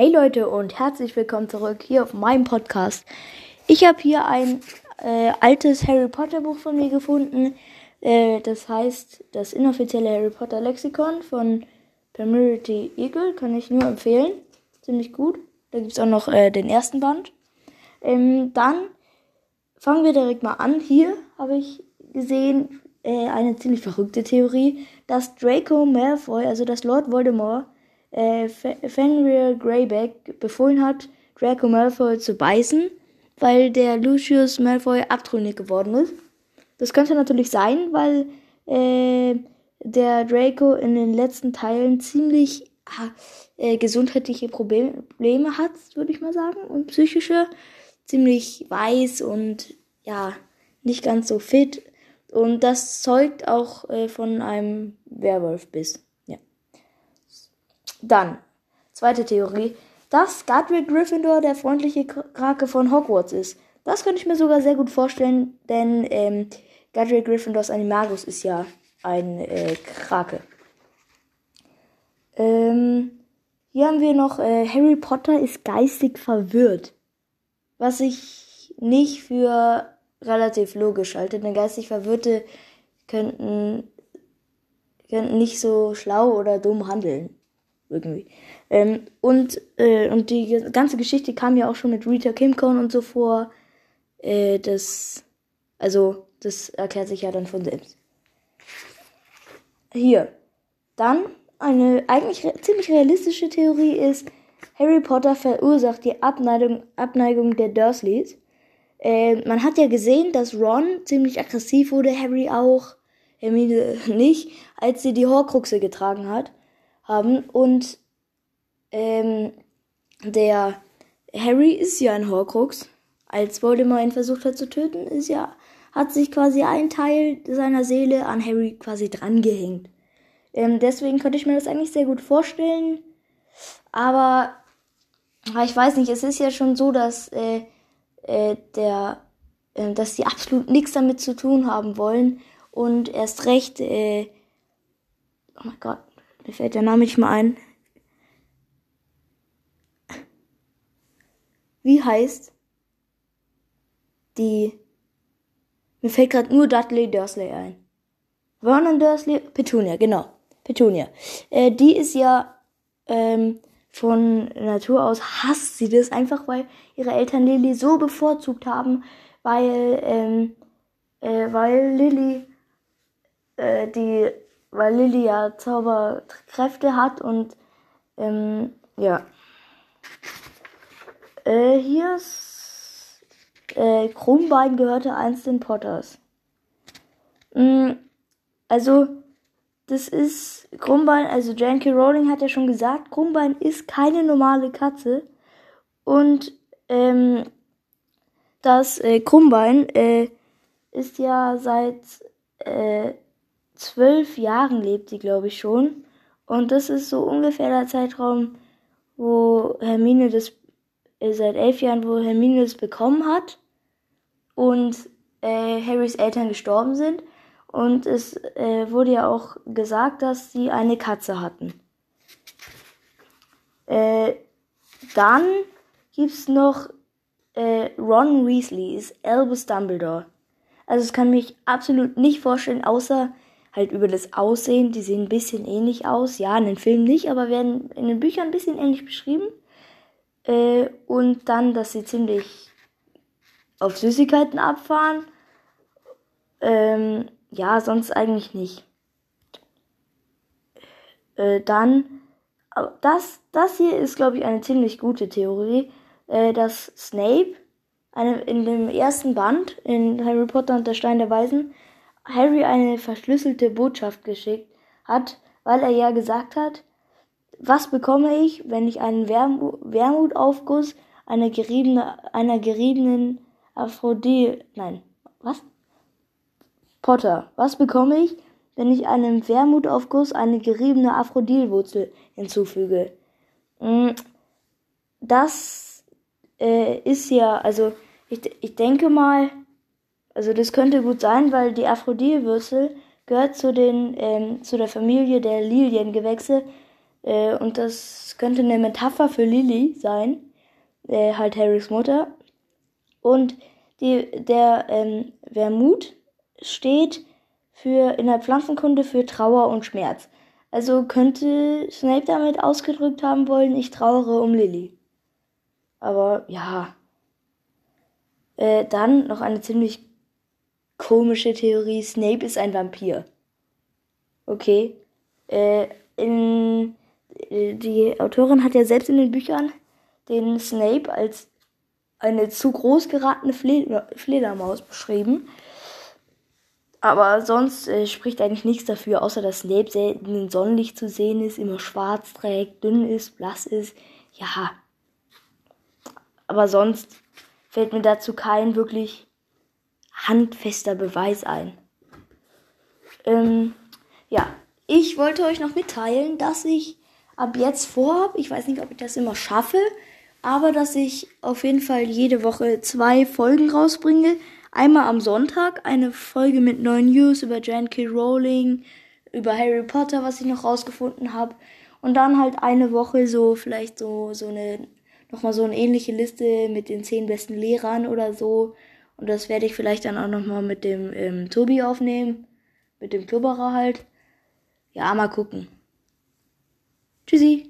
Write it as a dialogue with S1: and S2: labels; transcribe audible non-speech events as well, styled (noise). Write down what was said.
S1: Hey Leute und herzlich willkommen zurück hier auf meinem Podcast. Ich habe hier ein äh, altes Harry Potter Buch von mir gefunden. Äh, das heißt das inoffizielle Harry Potter Lexikon von Pemirity Eagle. Kann ich nur empfehlen. Ziemlich gut. Da gibt es auch noch äh, den ersten Band. Ähm, dann fangen wir direkt mal an. Hier habe ich gesehen äh, eine ziemlich verrückte Theorie, dass Draco Malfoy, also das Lord Voldemort, äh, Fenrir Greyback befohlen hat, Draco Malfoy zu beißen, weil der Lucius Malfoy abtrünnig geworden ist. Das könnte natürlich sein, weil äh, der Draco in den letzten Teilen ziemlich äh, gesundheitliche Probleme hat, würde ich mal sagen, und psychische, ziemlich weiß und ja, nicht ganz so fit. Und das zeugt auch äh, von einem Werwolfbiss. Dann, zweite Theorie, dass Godric Gryffindor der freundliche Krake von Hogwarts ist. Das könnte ich mir sogar sehr gut vorstellen, denn ähm, Godric Gryffindors Animagus ist ja ein äh, Krake. Ähm, hier haben wir noch, äh, Harry Potter ist geistig verwirrt. Was ich nicht für relativ logisch halte, denn geistig Verwirrte könnten, könnten nicht so schlau oder dumm handeln irgendwie. Ähm, und, äh, und die ganze Geschichte kam ja auch schon mit Rita Kimcon und so vor. Äh, das, also, das erklärt sich ja dann von selbst. Hier. Dann eine eigentlich re ziemlich realistische Theorie ist, Harry Potter verursacht die Abneigung, Abneigung der Dursleys. Äh, man hat ja gesehen, dass Ron ziemlich aggressiv wurde, Harry auch, Hermine (laughs) nicht, als sie die Horcruxe getragen hat haben. Und ähm, der Harry ist ja ein Horcrux. Als Voldemort ihn versucht hat zu töten, ist ja, hat sich quasi ein Teil seiner Seele an Harry quasi drangehängt. Ähm, deswegen könnte ich mir das eigentlich sehr gut vorstellen. Aber ich weiß nicht, es ist ja schon so, dass äh, äh, der, äh, dass die absolut nichts damit zu tun haben wollen und erst recht, äh, oh mein Gott, mir fällt der Name nicht mal ein. Wie heißt die. Mir fällt gerade nur Dudley Dursley ein. Vernon Dursley, Petunia, genau. Petunia. Äh, die ist ja ähm, von Natur aus hasst sie das einfach, weil ihre Eltern Lily so bevorzugt haben, weil ähm, äh, weil Lily äh, die weil Lily ja Zauberkräfte hat und ähm, ja. Äh, hier ist äh, Krummbein gehörte einst den Potters. Mm, also, das ist Krummbein, also J.K. Rowling hat ja schon gesagt, Krummbein ist keine normale Katze. Und ähm, das äh, Krummbein äh, ist ja seit äh, zwölf Jahren lebt sie, glaube ich, schon. Und das ist so ungefähr der Zeitraum, wo Hermine das, äh, seit elf Jahren, wo Hermine das bekommen hat. Und äh, Harrys Eltern gestorben sind. Und es äh, wurde ja auch gesagt, dass sie eine Katze hatten. Äh, dann gibt's noch äh, Ron Weasley, ist Albus Dumbledore. Also es kann mich absolut nicht vorstellen, außer halt über das Aussehen. Die sehen ein bisschen ähnlich aus. Ja, in den Filmen nicht, aber werden in den Büchern ein bisschen ähnlich beschrieben. Äh, und dann, dass sie ziemlich auf Süßigkeiten abfahren. Ähm, ja, sonst eigentlich nicht. Äh, dann, das, das hier ist, glaube ich, eine ziemlich gute Theorie, äh, dass Snape eine, in dem ersten Band in Harry Potter und der Stein der Weisen Harry eine verschlüsselte Botschaft geschickt hat, weil er ja gesagt hat, was bekomme ich, wenn ich einen Wermut, Wermutaufguss einer geriebene, einer geriebenen Aphrodite, nein, was? Potter, was bekomme ich, wenn ich einem Wermutaufguss eine geriebene Aphrodilwurzel hinzufüge? Hm, das äh, ist ja, also ich, ich denke mal, also das könnte gut sein, weil die Aphrodite-Würzel gehört zu den ähm, zu der Familie der Liliengewächse, Äh, und das könnte eine Metapher für Lily sein, äh, halt Harrys Mutter. Und die, der ähm, Wermut steht für in der Pflanzenkunde für Trauer und Schmerz. Also könnte Snape damit ausgedrückt haben wollen, ich trauere um Lily. Aber ja. Äh, dann noch eine ziemlich komische Theorie. Snape ist ein Vampir. Okay. Äh, in, äh, die Autorin hat ja selbst in den Büchern den Snape als eine zu groß geratene Fledermaus beschrieben. Aber sonst äh, spricht eigentlich nichts dafür, außer dass Snape selten in Sonnenlicht zu sehen ist, immer schwarz trägt, dünn ist, blass ist. Ja. Aber sonst fällt mir dazu kein wirklich handfester Beweis ein. Ähm, ja, ich wollte euch noch mitteilen, dass ich ab jetzt vorhabe, ich weiß nicht, ob ich das immer schaffe, aber dass ich auf jeden Fall jede Woche zwei Folgen rausbringe. Einmal am Sonntag eine Folge mit neuen News über J.K. Rowling, über Harry Potter, was ich noch rausgefunden habe. Und dann halt eine Woche so, vielleicht so, so eine, nochmal so eine ähnliche Liste mit den zehn besten Lehrern oder so. Und das werde ich vielleicht dann auch nochmal mit dem ähm, Tobi aufnehmen. Mit dem Klubberer halt. Ja, mal gucken. Tschüssi.